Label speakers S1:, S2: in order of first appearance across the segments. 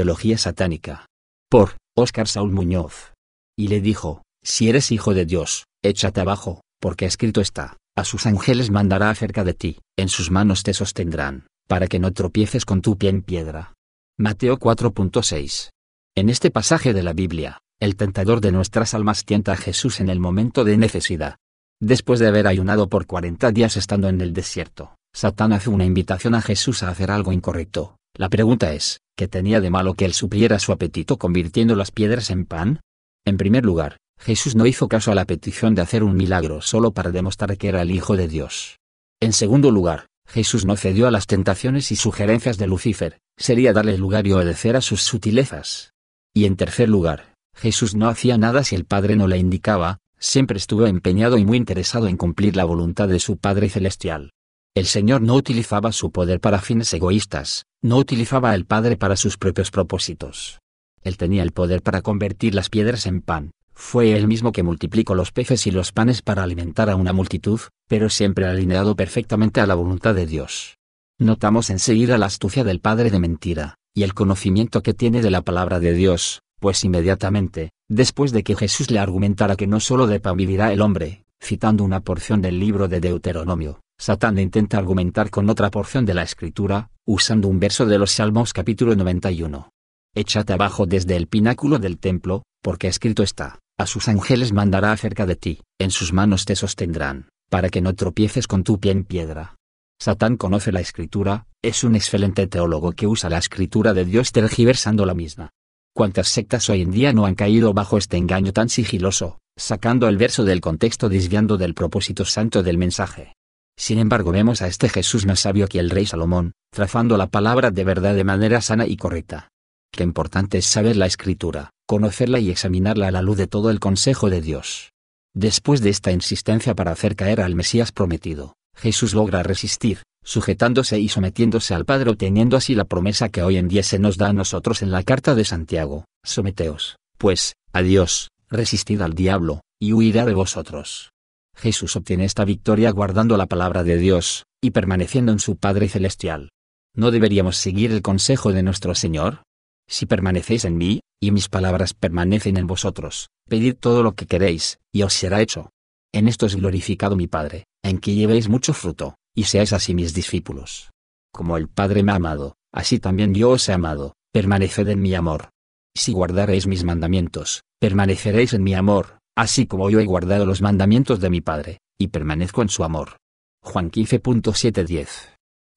S1: teología satánica. Por Óscar Saúl Muñoz. Y le dijo, si eres hijo de Dios, échate abajo, porque escrito está, a sus ángeles mandará acerca de ti, en sus manos te sostendrán, para que no tropieces con tu pie en piedra. Mateo 4.6. En este pasaje de la Biblia, el tentador de nuestras almas tienta a Jesús en el momento de necesidad. Después de haber ayunado por 40 días estando en el desierto, Satán hace una invitación a Jesús a hacer algo incorrecto. La pregunta es, ¿qué tenía de malo que él supliera su apetito convirtiendo las piedras en pan? En primer lugar, Jesús no hizo caso a la petición de hacer un milagro solo para demostrar que era el Hijo de Dios. En segundo lugar, Jesús no cedió a las tentaciones y sugerencias de Lucifer, sería darle lugar y obedecer a sus sutilezas. Y en tercer lugar, Jesús no hacía nada si el Padre no le indicaba, siempre estuvo empeñado y muy interesado en cumplir la voluntad de su Padre Celestial. El Señor no utilizaba su poder para fines egoístas, no utilizaba al Padre para sus propios propósitos. Él tenía el poder para convertir las piedras en pan, fue él mismo que multiplicó los peces y los panes para alimentar a una multitud, pero siempre alineado perfectamente a la voluntad de Dios. Notamos enseguida la astucia del padre de mentira, y el conocimiento que tiene de la palabra de Dios, pues inmediatamente, después de que Jesús le argumentara que no solo de pan vivirá el hombre, citando una porción del libro de Deuteronomio, Satán intenta argumentar con otra porción de la escritura, usando un verso de los Salmos capítulo 91. Échate abajo desde el pináculo del templo, porque escrito está, a sus ángeles mandará acerca de ti, en sus manos te sostendrán, para que no tropieces con tu pie en piedra. Satán conoce la escritura, es un excelente teólogo que usa la escritura de Dios tergiversando la misma. ¿Cuántas sectas hoy en día no han caído bajo este engaño tan sigiloso, sacando el verso del contexto desviando del propósito santo del mensaje? Sin embargo vemos a este Jesús más sabio que el rey Salomón, trazando la palabra de verdad de manera sana y correcta. Qué importante es saber la escritura, conocerla y examinarla a la luz de todo el consejo de Dios. Después de esta insistencia para hacer caer al Mesías prometido, Jesús logra resistir, sujetándose y sometiéndose al Padre obteniendo así la promesa que hoy en día se nos da a nosotros en la carta de Santiago, someteos, pues, a Dios, resistid al diablo, y huirá de vosotros. Jesús obtiene esta victoria guardando la palabra de Dios, y permaneciendo en su Padre Celestial. ¿No deberíamos seguir el consejo de nuestro Señor? Si permanecéis en mí, y mis palabras permanecen en vosotros, pedid todo lo que queréis, y os será hecho. En esto es glorificado mi Padre, en que llevéis mucho fruto, y seáis así mis discípulos. Como el Padre me ha amado, así también yo os he amado, permaneced en mi amor. Si guardaréis mis mandamientos, permaneceréis en mi amor, así como yo he guardado los mandamientos de mi Padre, y permanezco en su amor. Juan 15.710.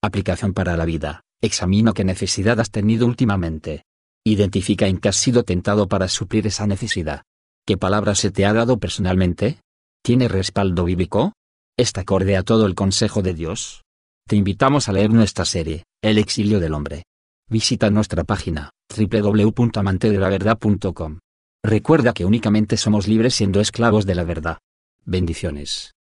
S1: Aplicación para la vida. Examina qué necesidad has tenido últimamente, Identifica en qué has sido tentado para suplir esa necesidad. ¿Qué palabra se te ha dado personalmente? ¿Tiene respaldo bíblico? ¿Está acorde a todo el consejo de Dios? Te invitamos a leer nuestra serie, El exilio del hombre. Visita nuestra página, www.amantedelaverdad.com. Recuerda que únicamente somos libres siendo esclavos de la verdad. Bendiciones.